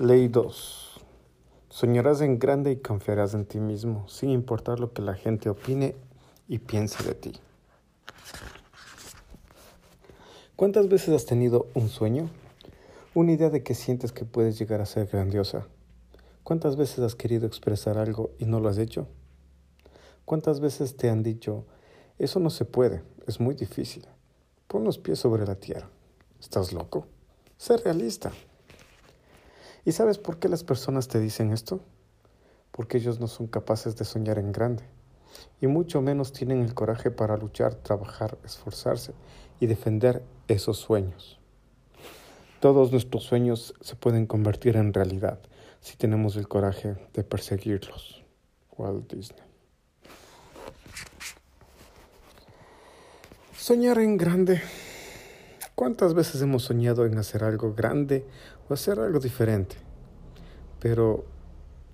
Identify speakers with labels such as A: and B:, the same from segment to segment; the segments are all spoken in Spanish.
A: Ley 2. Soñarás en grande y confiarás en ti mismo, sin importar lo que la gente opine y piense de ti. ¿Cuántas veces has tenido un sueño? Una idea de que sientes que puedes llegar a ser grandiosa. ¿Cuántas veces has querido expresar algo y no lo has hecho? ¿Cuántas veces te han dicho, eso no se puede, es muy difícil? Pon los pies sobre la tierra. ¿Estás loco? Sé realista. ¿Y sabes por qué las personas te dicen esto? Porque ellos no son capaces de soñar en grande, y mucho menos tienen el coraje para luchar, trabajar, esforzarse y defender esos sueños. Todos nuestros sueños se pueden convertir en realidad si tenemos el coraje de perseguirlos. Walt Disney. Soñar en grande ¿Cuántas veces hemos soñado en hacer algo grande o hacer algo diferente? Pero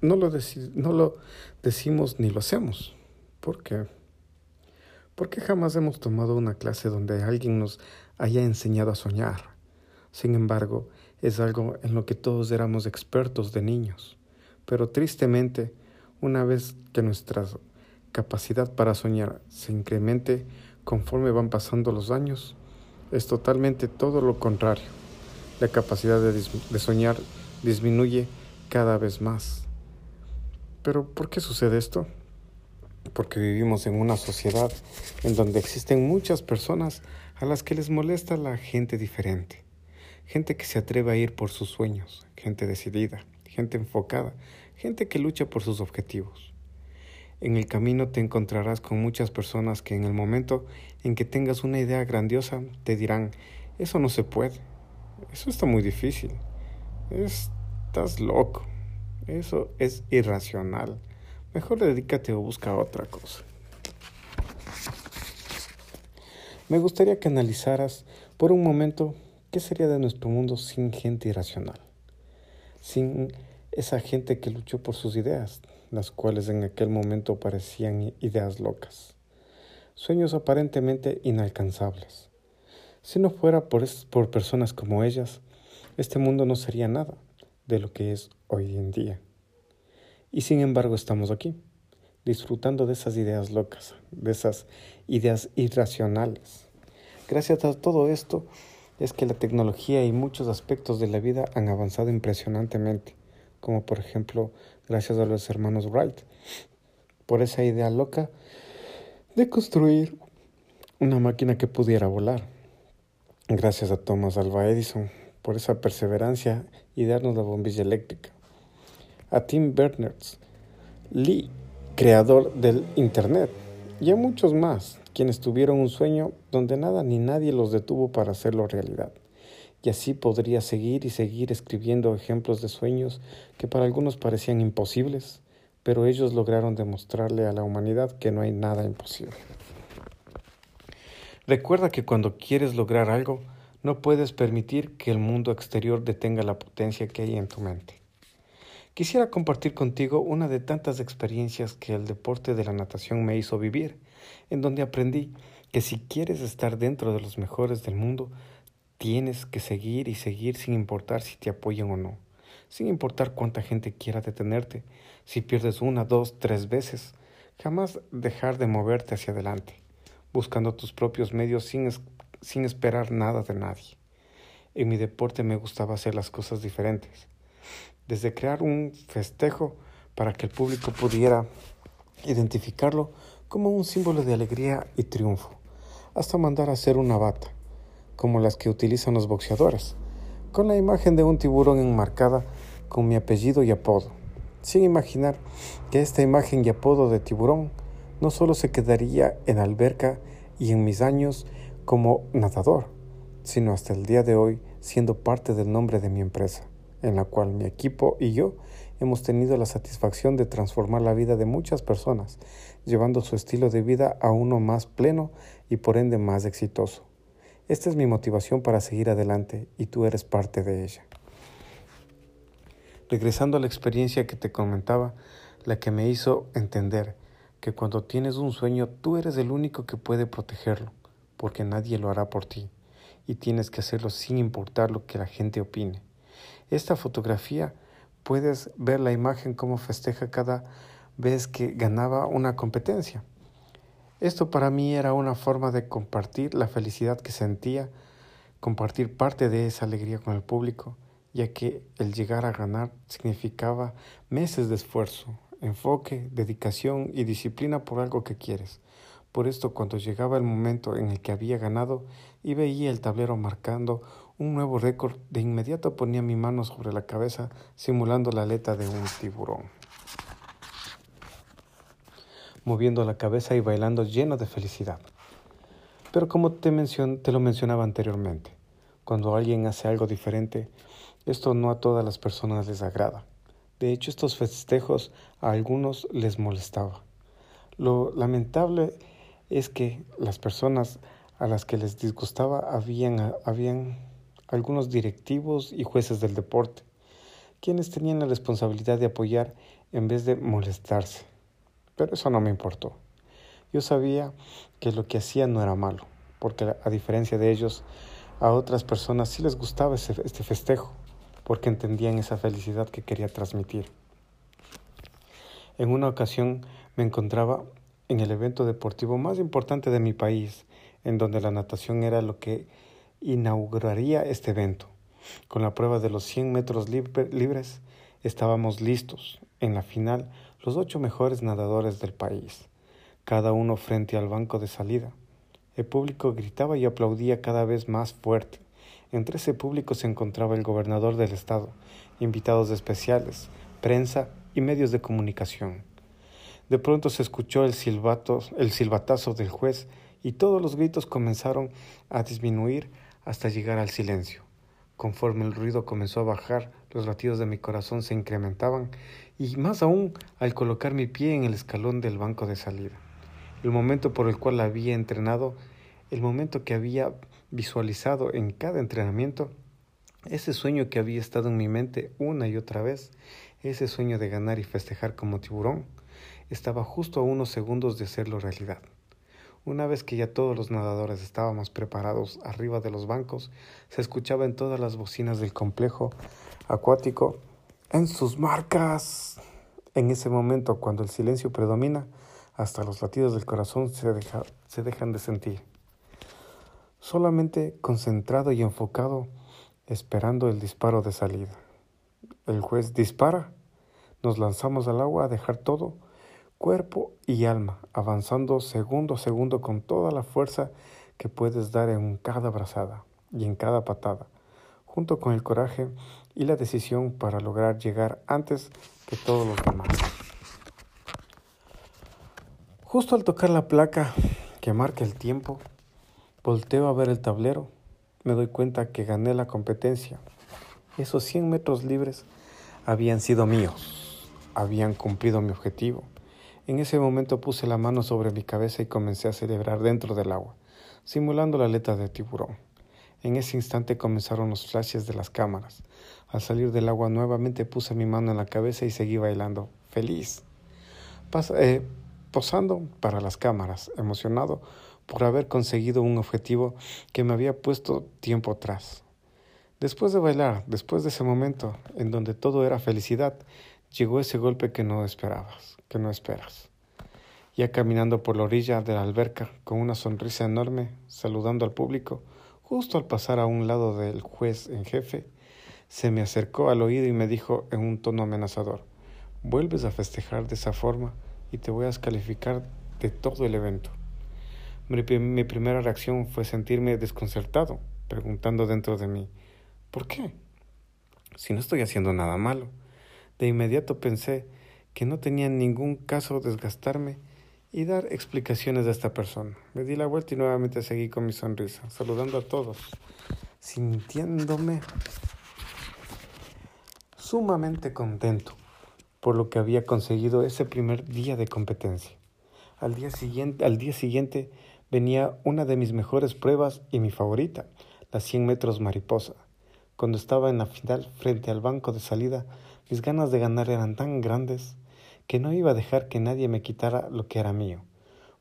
A: no lo, no lo decimos ni lo hacemos. ¿Por qué? Porque jamás hemos tomado una clase donde alguien nos haya enseñado a soñar. Sin embargo, es algo en lo que todos éramos expertos de niños. Pero tristemente, una vez que nuestra capacidad para soñar se incremente conforme van pasando los años, es totalmente todo lo contrario. La capacidad de, soñar disminuye cada vez más. Pero ¿por qué sucede esto? Porque vivimos en una sociedad en donde existen muchas personas a las que les molesta la gente diferente. Gente que se atreve a ir por sus sueños, gente decidida, gente enfocada, gente que lucha por sus objetivos. En el camino te encontrarás con muchas personas que en el momento en que tengas una idea grandiosa te dirán, eso no se puede, eso está muy difícil, estás loco, eso es irracional, mejor dedícate o busca otra cosa. Me gustaría que analizaras por un momento qué sería de nuestro mundo sin gente irracional, sin esa gente que luchó por sus ideas, las cuales en aquel momento parecían ideas locas, sueños aparentemente inalcanzables. Si no fuera por, por personas como ellas, este mundo no sería nada de lo que es hoy en día. Y sin embargo estamos aquí, disfrutando de esas ideas locas, de esas ideas irracionales. Gracias a todo esto es que la tecnología y muchos aspectos de la vida han avanzado impresionantemente como por ejemplo gracias a los hermanos Wright, por esa idea loca de construir una máquina que pudiera volar. Gracias a Thomas Alva Edison por esa perseverancia y darnos la bombilla eléctrica. A Tim Berners-Lee, creador del Internet, y a muchos más, quienes tuvieron un sueño donde nada ni nadie los detuvo para hacerlo realidad y así podría seguir y seguir escribiendo ejemplos de sueños que para algunos parecían imposibles, pero ellos lograron demostrarle a la humanidad que no hay nada imposible. Recuerda que cuando quieres lograr algo, no puedes permitir que el mundo exterior detenga la potencia que hay en tu mente. Quisiera compartir contigo una de tantas experiencias que el deporte de la natación me hizo vivir, en donde aprendí que si quieres estar dentro de los mejores del mundo, Tienes que seguir y seguir sin importar si te apoyan o no, sin importar cuánta gente quiera detenerte, si pierdes una, dos, tres veces, jamás dejar de moverte hacia adelante, buscando tus propios medios sin, sin esperar nada de nadie. En mi deporte me gustaba hacer las cosas diferentes, desde crear un festejo para que el público pudiera identificarlo como un símbolo de alegría y triunfo, hasta mandar a hacer una bata como las que utilizan los boxeadores, con la imagen de un tiburón enmarcada con mi apellido y apodo, sin imaginar que esta imagen y apodo de tiburón no solo se quedaría en alberca y en mis años como nadador, sino hasta el día de hoy siendo parte del nombre de mi empresa, en la cual mi equipo y yo hemos tenido la satisfacción de transformar la vida de muchas personas, llevando su estilo de vida a uno más pleno y por ende más exitoso. Esta es mi motivación para seguir adelante y tú eres parte de ella. Regresando a la experiencia que te comentaba, la que me hizo entender que cuando tienes un sueño tú eres el único que puede protegerlo, porque nadie lo hará por ti, y tienes que hacerlo sin importar lo que la gente opine. Esta fotografía puedes ver la imagen cómo festeja cada vez que ganaba una competencia. Esto para mí era una forma de compartir la felicidad que sentía, compartir parte de esa alegría con el público, ya que el llegar a ganar significaba meses de esfuerzo, enfoque, dedicación y disciplina por algo que quieres. Por esto cuando llegaba el momento en el que había ganado y veía el tablero marcando un nuevo récord, de inmediato ponía mi mano sobre la cabeza simulando la aleta de un tiburón moviendo la cabeza y bailando lleno de felicidad. Pero como te, te lo mencionaba anteriormente, cuando alguien hace algo diferente, esto no a todas las personas les agrada. De hecho, estos festejos a algunos les molestaba. Lo lamentable es que las personas a las que les disgustaba habían, habían algunos directivos y jueces del deporte, quienes tenían la responsabilidad de apoyar en vez de molestarse. Pero eso no me importó. Yo sabía que lo que hacía no era malo, porque a diferencia de ellos, a otras personas sí les gustaba este festejo, porque entendían esa felicidad que quería transmitir. En una ocasión me encontraba en el evento deportivo más importante de mi país, en donde la natación era lo que inauguraría este evento. Con la prueba de los 100 metros libres estábamos listos. En la final los ocho mejores nadadores del país, cada uno frente al banco de salida. El público gritaba y aplaudía cada vez más fuerte. Entre ese público se encontraba el gobernador del estado, invitados especiales, prensa y medios de comunicación. De pronto se escuchó el silbato, el silbatazo del juez y todos los gritos comenzaron a disminuir hasta llegar al silencio. Conforme el ruido comenzó a bajar, los latidos de mi corazón se incrementaban y más aún al colocar mi pie en el escalón del banco de salida. El momento por el cual había entrenado, el momento que había visualizado en cada entrenamiento, ese sueño que había estado en mi mente una y otra vez, ese sueño de ganar y festejar como tiburón, estaba justo a unos segundos de hacerlo realidad. Una vez que ya todos los nadadores estábamos preparados arriba de los bancos, se escuchaba en todas las bocinas del complejo acuático en sus marcas. En ese momento, cuando el silencio predomina, hasta los latidos del corazón se, se dejan de sentir. Solamente concentrado y enfocado, esperando el disparo de salida. El juez dispara, nos lanzamos al agua a dejar todo, cuerpo y alma, avanzando segundo a segundo con toda la fuerza que puedes dar en cada brazada y en cada patada, junto con el coraje y la decisión para lograr llegar antes que todos los demás. Justo al tocar la placa que marca el tiempo, volteo a ver el tablero, me doy cuenta que gané la competencia. Esos 100 metros libres habían sido míos, habían cumplido mi objetivo. En ese momento puse la mano sobre mi cabeza y comencé a celebrar dentro del agua, simulando la aleta de tiburón. En ese instante comenzaron los flashes de las cámaras. Al salir del agua nuevamente puse mi mano en la cabeza y seguí bailando, feliz. Eh, posando para las cámaras, emocionado por haber conseguido un objetivo que me había puesto tiempo atrás. Después de bailar, después de ese momento en donde todo era felicidad, llegó ese golpe que no esperabas, que no esperas. Ya caminando por la orilla de la alberca con una sonrisa enorme, saludando al público, justo al pasar a un lado del juez en jefe, se me acercó al oído y me dijo en un tono amenazador, vuelves a festejar de esa forma y te voy a descalificar de todo el evento. Mi, mi primera reacción fue sentirme desconcertado, preguntando dentro de mí, ¿por qué? Si no estoy haciendo nada malo. De inmediato pensé que no tenía ningún caso desgastarme y dar explicaciones a esta persona. Me di la vuelta y nuevamente seguí con mi sonrisa, saludando a todos, sintiéndome sumamente contento por lo que había conseguido ese primer día de competencia. Al día siguiente, al día siguiente venía una de mis mejores pruebas y mi favorita, las 100 metros mariposa. Cuando estaba en la final frente al banco de salida, mis ganas de ganar eran tan grandes que no iba a dejar que nadie me quitara lo que era mío,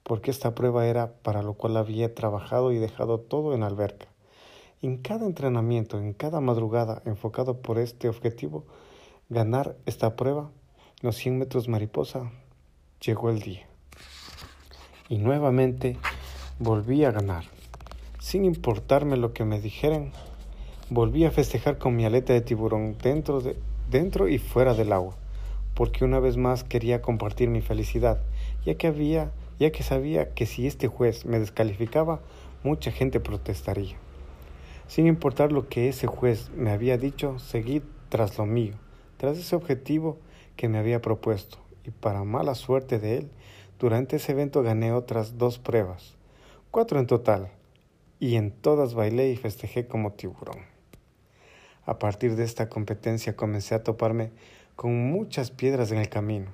A: porque esta prueba era para lo cual había trabajado y dejado todo en alberca. En cada entrenamiento, en cada madrugada enfocado por este objetivo, ganar esta prueba, los 100 metros mariposa, llegó el día. Y nuevamente volví a ganar. Sin importarme lo que me dijeran, volví a festejar con mi aleta de tiburón dentro, de, dentro y fuera del agua, porque una vez más quería compartir mi felicidad, ya que había, ya que sabía que si este juez me descalificaba, mucha gente protestaría. Sin importar lo que ese juez me había dicho, seguí tras lo mío, tras ese objetivo que me había propuesto. Y para mala suerte de él, durante ese evento gané otras dos pruebas, cuatro en total, y en todas bailé y festejé como tiburón. A partir de esta competencia comencé a toparme con muchas piedras en el camino,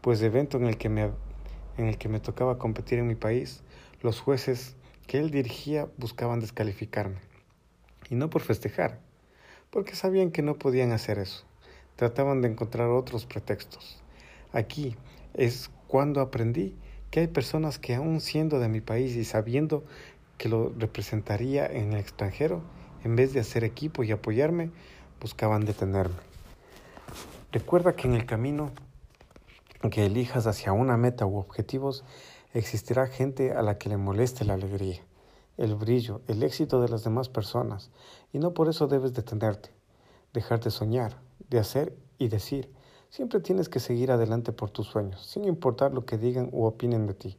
A: pues evento en el que me, en el que me tocaba competir en mi país, los jueces que él dirigía buscaban descalificarme y no por festejar, porque sabían que no podían hacer eso. Trataban de encontrar otros pretextos. Aquí es cuando aprendí que hay personas que aún siendo de mi país y sabiendo que lo representaría en el extranjero, en vez de hacer equipo y apoyarme, buscaban detenerme. Recuerda que en el camino que elijas hacia una meta u objetivos, existirá gente a la que le moleste la alegría el brillo, el éxito de las demás personas, y no por eso debes detenerte, dejar de soñar, de hacer y decir. Siempre tienes que seguir adelante por tus sueños, sin importar lo que digan u opinen de ti.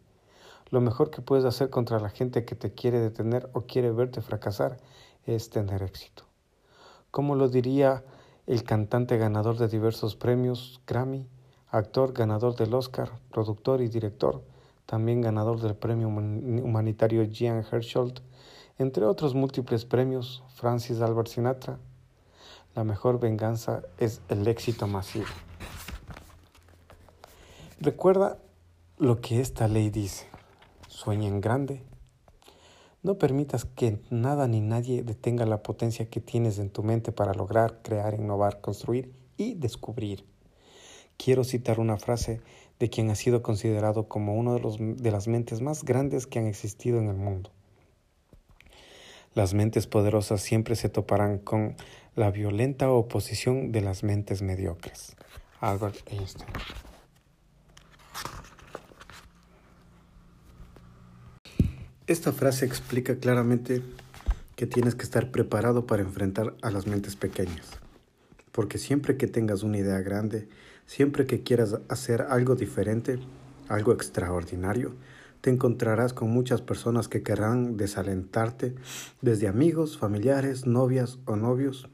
A: Lo mejor que puedes hacer contra la gente que te quiere detener o quiere verte fracasar es tener éxito. Como lo diría el cantante ganador de diversos premios Grammy, actor ganador del Oscar, productor y director, también ganador del premio humanitario Jean Hersholt, entre otros múltiples premios, Francis Albert Sinatra. La mejor venganza es el éxito masivo. Recuerda lo que esta ley dice. Sueña en grande. No permitas que nada ni nadie detenga la potencia que tienes en tu mente para lograr, crear, innovar, construir y descubrir. Quiero citar una frase de quien ha sido considerado como uno de, de las mentes más grandes que han existido en el mundo. Las mentes poderosas siempre se toparán con la violenta oposición de las mentes mediocres. Albert Einstein. Esta frase explica claramente que tienes que estar preparado para enfrentar a las mentes pequeñas, porque siempre que tengas una idea grande, Siempre que quieras hacer algo diferente, algo extraordinario, te encontrarás con muchas personas que querrán desalentarte, desde amigos, familiares, novias o novios,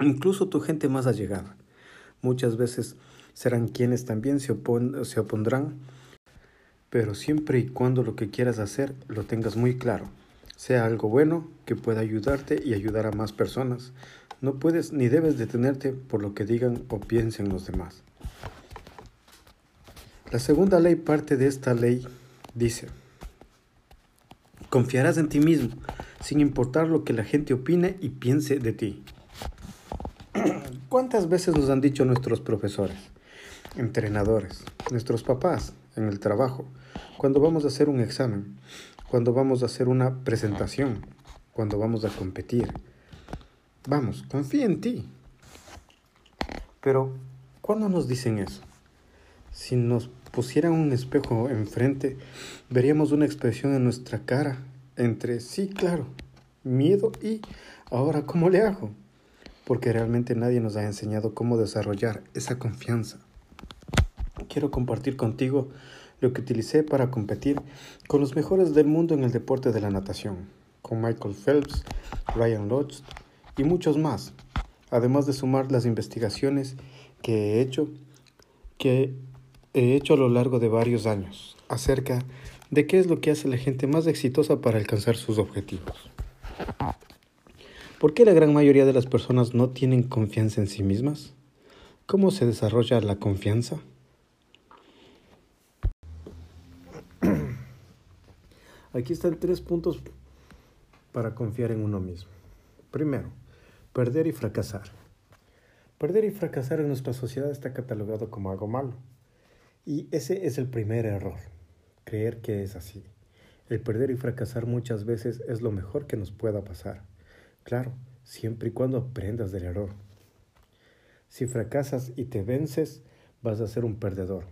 A: incluso tu gente más allegada. Muchas veces serán quienes también se, opondrán, pero siempre y cuando lo que quieras hacer lo tengas muy claro, sea algo bueno que pueda ayudarte y ayudar a más personas, no puedes ni debes detenerte por lo que digan o piensen los demás. La segunda ley parte de esta ley dice, confiarás en ti mismo, sin importar lo que la gente opine y piense de ti. ¿Cuántas veces nos han dicho nuestros profesores, entrenadores, nuestros papás en el trabajo, cuando vamos a hacer un examen, cuando vamos a hacer una presentación, cuando vamos a competir? Vamos, confía en ti. Pero, ¿cuándo nos dicen eso? Si nos pusieran un espejo enfrente, veríamos una expresión en nuestra cara entre sí, claro, miedo y ahora, ¿cómo le hago? Porque realmente nadie nos ha enseñado cómo desarrollar esa confianza. Quiero compartir contigo lo que utilicé para competir con los mejores del mundo en el deporte de la natación, con Michael Phelps, Ryan Lodge y muchos más, además de sumar las investigaciones que he hecho que he hecho a lo largo de varios años acerca de qué es lo que hace la gente más exitosa para alcanzar sus objetivos. ¿Por qué la gran mayoría de las personas no tienen confianza en sí mismas? ¿Cómo se desarrolla la confianza? Aquí están tres puntos para confiar en uno mismo. Primero, perder y fracasar. Perder y fracasar en nuestra sociedad está catalogado como algo malo. Y ese es el primer error, creer que es así. El perder y fracasar muchas veces es lo mejor que nos pueda pasar. Claro, siempre y cuando aprendas del error. Si fracasas y te vences, vas a ser un perdedor.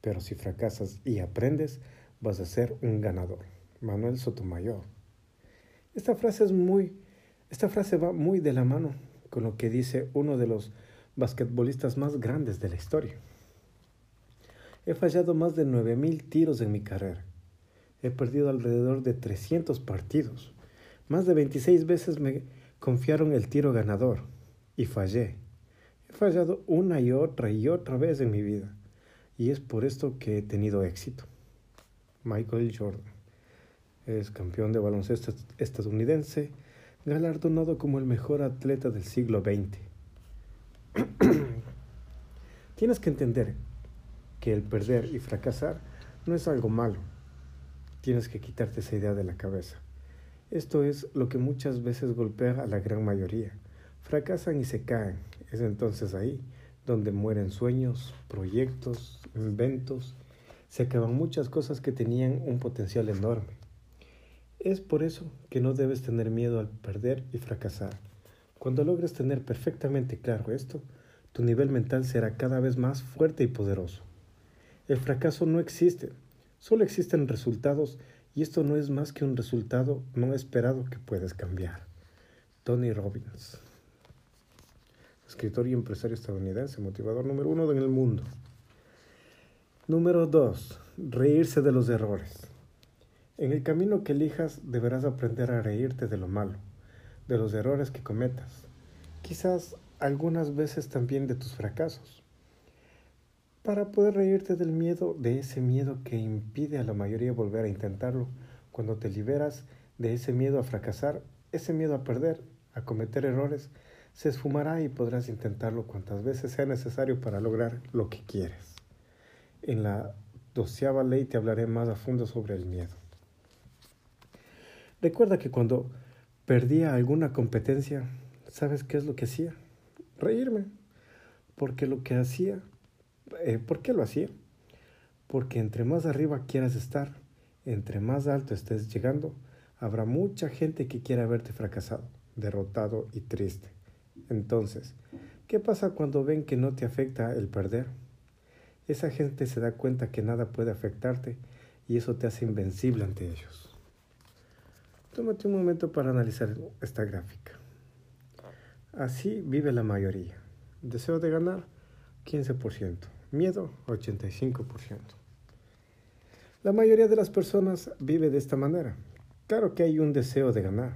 A: Pero si fracasas y aprendes, vas a ser un ganador. Manuel Sotomayor. Esta frase es muy esta frase va muy de la mano con lo que dice uno de los basquetbolistas más grandes de la historia. He fallado más de 9000 tiros en mi carrera. He perdido alrededor de 300 partidos. Más de 26 veces me confiaron el tiro ganador y fallé. He fallado una y otra y otra vez en mi vida. Y es por esto que he tenido éxito. Michael Jordan es campeón de baloncesto estadounidense, galardonado como el mejor atleta del siglo XX. Tienes que entender que el perder y fracasar no es algo malo. Tienes que quitarte esa idea de la cabeza. Esto es lo que muchas veces golpea a la gran mayoría. Fracasan y se caen. Es entonces ahí donde mueren sueños, proyectos, inventos. Se acaban muchas cosas que tenían un potencial enorme. Es por eso que no debes tener miedo al perder y fracasar. Cuando logres tener perfectamente claro esto, tu nivel mental será cada vez más fuerte y poderoso. El fracaso no existe, solo existen resultados y esto no es más que un resultado no esperado que puedes cambiar. Tony Robbins, escritor y empresario estadounidense, motivador número uno en el mundo. Número dos, reírse de los errores. En el camino que elijas deberás aprender a reírte de lo malo, de los errores que cometas, quizás algunas veces también de tus fracasos para poder reírte del miedo, de ese miedo que impide a la mayoría volver a intentarlo. Cuando te liberas de ese miedo a fracasar, ese miedo a perder, a cometer errores, se esfumará y podrás intentarlo cuantas veces sea necesario para lograr lo que quieres. En la doceava ley te hablaré más a fondo sobre el miedo. Recuerda que cuando perdía alguna competencia, ¿sabes qué es lo que hacía? Reírme, porque lo que hacía eh, ¿Por qué lo hacía? Porque entre más arriba quieras estar, entre más alto estés llegando, habrá mucha gente que quiera verte fracasado, derrotado y triste. Entonces, ¿qué pasa cuando ven que no te afecta el perder? Esa gente se da cuenta que nada puede afectarte y eso te hace invencible ante ellos. Tómate un momento para analizar esta gráfica. Así vive la mayoría. Deseo de ganar 15%. Miedo, 85%. La mayoría de las personas vive de esta manera. Claro que hay un deseo de ganar,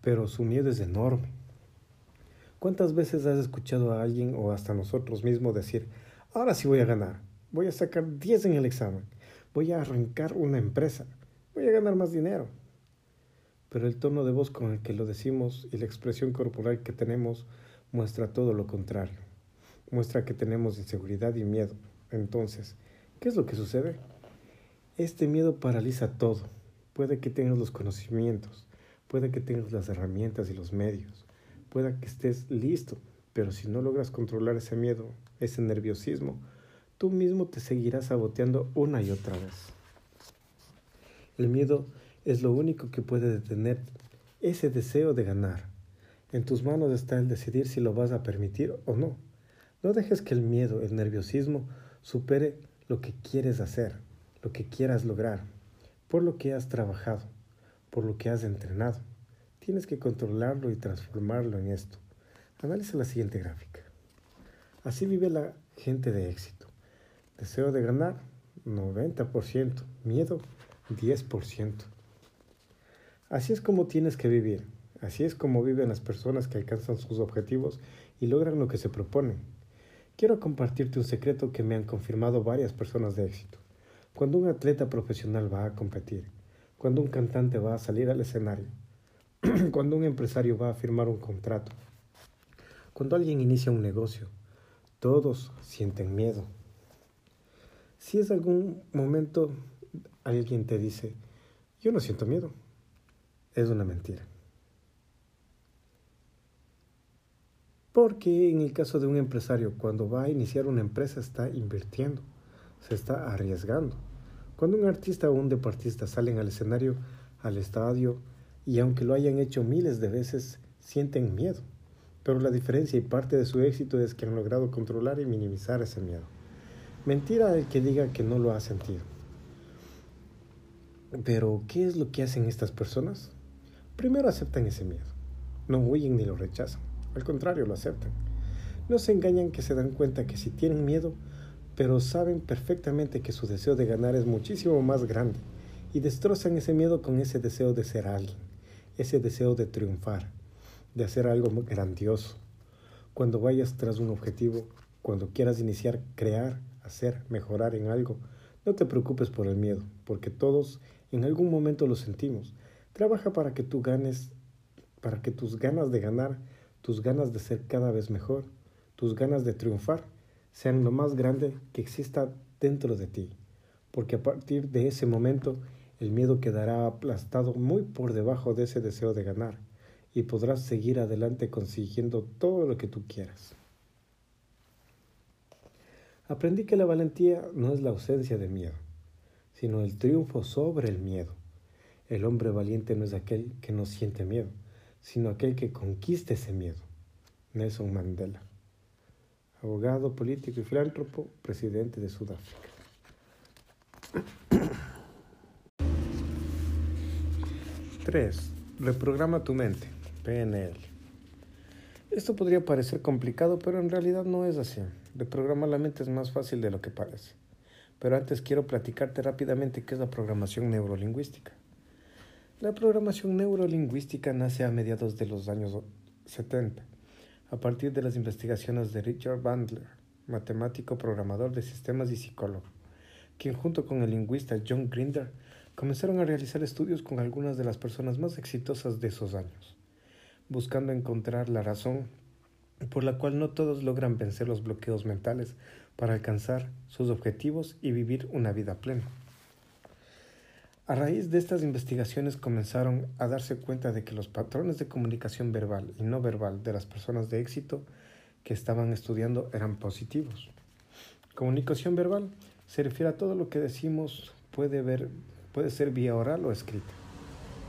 A: pero su miedo es enorme. ¿Cuántas veces has escuchado a alguien o hasta nosotros mismos decir, ahora sí voy a ganar, voy a sacar 10 en el examen, voy a arrancar una empresa, voy a ganar más dinero? Pero el tono de voz con el que lo decimos y la expresión corporal que tenemos muestra todo lo contrario muestra que tenemos inseguridad y miedo. Entonces, ¿qué es lo que sucede? Este miedo paraliza todo. Puede que tengas los conocimientos, puede que tengas las herramientas y los medios, puede que estés listo, pero si no logras controlar ese miedo, ese nerviosismo, tú mismo te seguirás saboteando una y otra vez. El miedo es lo único que puede detener ese deseo de ganar. En tus manos está el decidir si lo vas a permitir o no. No dejes que el miedo, el nerviosismo, supere lo que quieres hacer, lo que quieras lograr, por lo que has trabajado, por lo que has entrenado. Tienes que controlarlo y transformarlo en esto. Analiza la siguiente gráfica. Así vive la gente de éxito. Deseo de ganar, 90%. Miedo, 10%. Así es como tienes que vivir. Así es como viven las personas que alcanzan sus objetivos y logran lo que se proponen. Quiero compartirte un secreto que me han confirmado varias personas de éxito. Cuando un atleta profesional va a competir, cuando un cantante va a salir al escenario, cuando un empresario va a firmar un contrato, cuando alguien inicia un negocio, todos sienten miedo. Si es algún momento alguien te dice, yo no siento miedo, es una mentira. Porque en el caso de un empresario, cuando va a iniciar una empresa, está invirtiendo, se está arriesgando. Cuando un artista o un deportista salen al escenario, al estadio, y aunque lo hayan hecho miles de veces, sienten miedo. pero la diferencia y parte de su éxito es que han logrado controlar y minimizar ese miedo. Mentira el que diga que no lo ha sentido. Pero, ¿qué es lo que hacen estas personas? Primero aceptan ese miedo. No huyen ni lo rechazan. Al contrario, lo aceptan. No se engañan que se dan cuenta que si tienen miedo, pero saben perfectamente que su deseo de ganar es muchísimo más grande y destrozan ese miedo con ese deseo de ser alguien, ese deseo de triunfar, de hacer algo grandioso. Cuando vayas tras un objetivo, cuando quieras iniciar, crear, hacer, mejorar en algo, no te preocupes por el miedo, porque todos en algún momento lo sentimos. Trabaja para que tú ganes, para que tus ganas de ganar, tus ganas de ser cada vez mejor, tus ganas de triunfar sean lo más grande que exista dentro de ti, porque a partir de ese momento el miedo quedará aplastado muy por debajo de ese deseo de ganar y podrás seguir adelante consiguiendo todo lo que tú quieras. Aprendí que la valentía no es la ausencia de miedo, sino el triunfo sobre el miedo. El hombre valiente no es aquel que no siente miedo, sino aquel que conquista ese miedo. Nelson Mandela abogado, político y filántropo, presidente de Sudáfrica. 3. Reprograma tu mente, PNL. Esto podría parecer complicado, pero en realidad no es así. Reprogramar la mente es más fácil de lo que parece. Pero antes quiero platicarte rápidamente qué es la programación neurolingüística. La programación neurolingüística nace a mediados de los años 70 a partir de las investigaciones de Richard Bandler, matemático programador de sistemas y psicólogo, quien junto con el lingüista John Grinder comenzaron a realizar estudios con algunas de las personas más exitosas de esos años, buscando encontrar la razón por la cual no todos logran vencer los bloqueos mentales para alcanzar sus objetivos y vivir una vida plena. A raíz de estas investigaciones comenzaron a darse cuenta de que los patrones de comunicación verbal y no verbal de las personas de éxito que estaban estudiando eran positivos. Comunicación verbal se refiere a todo lo que decimos puede, ver, puede ser vía oral o escrita.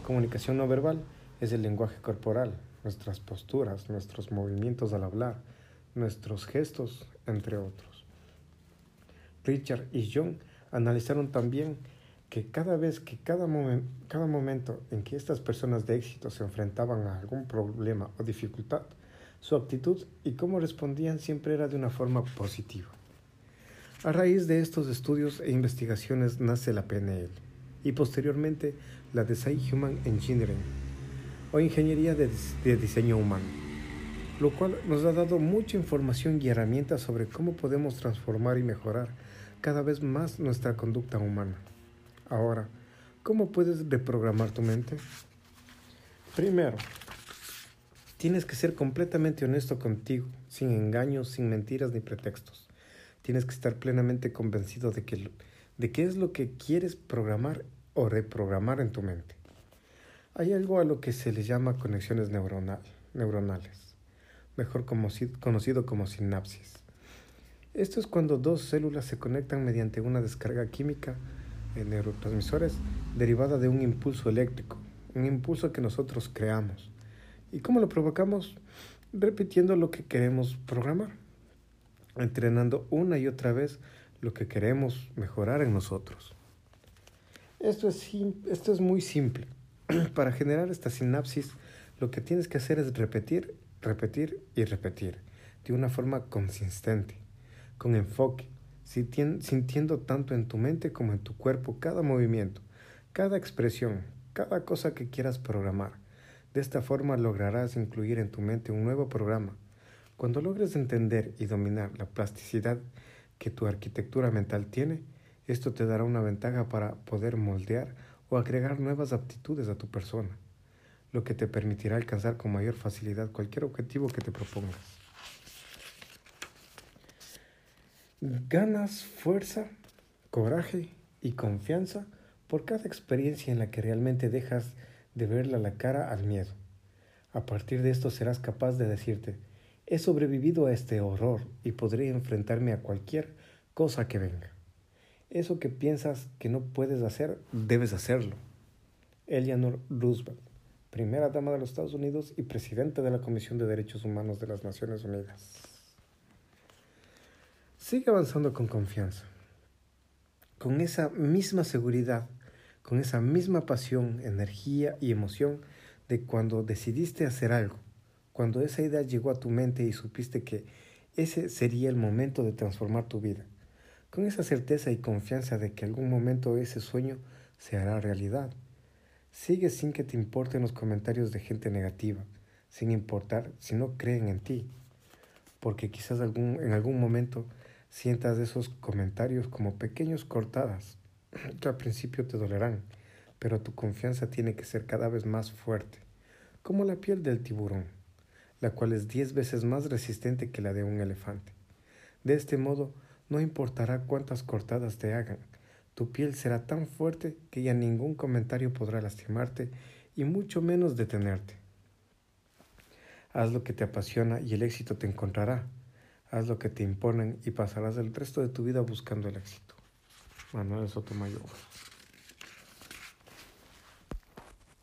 A: Comunicación no verbal es el lenguaje corporal, nuestras posturas, nuestros movimientos al hablar, nuestros gestos, entre otros. Richard y John analizaron también que cada vez que cada, momento en que estas personas de éxito se enfrentaban a algún problema o dificultad, su actitud y cómo respondían siempre era de una forma positiva. A raíz de estos estudios e investigaciones nace la PNL y posteriormente la Design Human Engineering o Ingeniería de Diseño Humano, lo cual nos ha dado mucha información y herramientas sobre cómo podemos transformar y mejorar cada vez más nuestra conducta humana. Ahora, ¿cómo puedes reprogramar tu mente? Primero, tienes que ser completamente honesto contigo, sin engaños, sin mentiras ni pretextos. Tienes que estar plenamente convencido de, que, de qué es lo que quieres programar o reprogramar en tu mente. Hay algo a lo que se le llama conexiones neuronal, neuronales, mejor conocido como sinapsis. Esto es cuando dos células se conectan mediante una descarga química neurotransmisores derivada de un impulso eléctrico, un impulso que nosotros creamos. ¿Y cómo lo provocamos? Repitiendo lo que queremos programar, entrenando una y otra vez lo que queremos mejorar en nosotros. Esto es, esto es muy simple. Para generar esta sinapsis, lo que tienes que hacer es repetir, repetir y repetir de una forma consistente, con enfoque, sintiendo tanto en tu mente como en tu cuerpo cada movimiento, cada expresión, cada cosa que quieras programar. De esta forma lograrás incluir en tu mente un nuevo programa. Cuando logres entender y dominar la plasticidad que tu arquitectura mental tiene, esto te dará una ventaja para poder moldear o agregar nuevas aptitudes a tu persona, lo que te permitirá alcanzar con mayor facilidad cualquier objetivo que te propongas. Ganas fuerza, coraje y confianza por cada experiencia en la que realmente dejas de verle la cara al miedo. A partir de esto serás capaz de decirte, he sobrevivido a este horror y podré enfrentarme a cualquier cosa que venga. Eso que piensas que no puedes hacer, debes hacerlo. Eleanor Roosevelt, primera dama de los Estados Unidos y presidente de la Comisión de Derechos Humanos de las Naciones Unidas. Sigue avanzando con confianza, con esa misma seguridad, con esa misma pasión, energía y emoción de cuando decidiste hacer algo, cuando esa idea llegó a tu mente y supiste que ese sería el momento de transformar tu vida, con esa certeza y confianza de que algún momento ese sueño se hará realidad. Sigue sin que te importen los comentarios de gente negativa, sin importar si no creen en ti, porque quizás algún, en algún momento sientas esos comentarios como pequeños cortadas que al principio te dolerán, pero tu confianza tiene que ser cada vez más fuerte, como la piel del tiburón, la cual es diez veces más resistente que la de un elefante. De este modo, no importará cuántas cortadas te hagan, tu piel será tan fuerte que ya ningún comentario podrá lastimarte y mucho menos detenerte. Haz lo que te apasiona y el éxito te encontrará. Haz lo que te imponen y pasarás el resto de tu vida buscando el éxito. Manuel Sotomayor.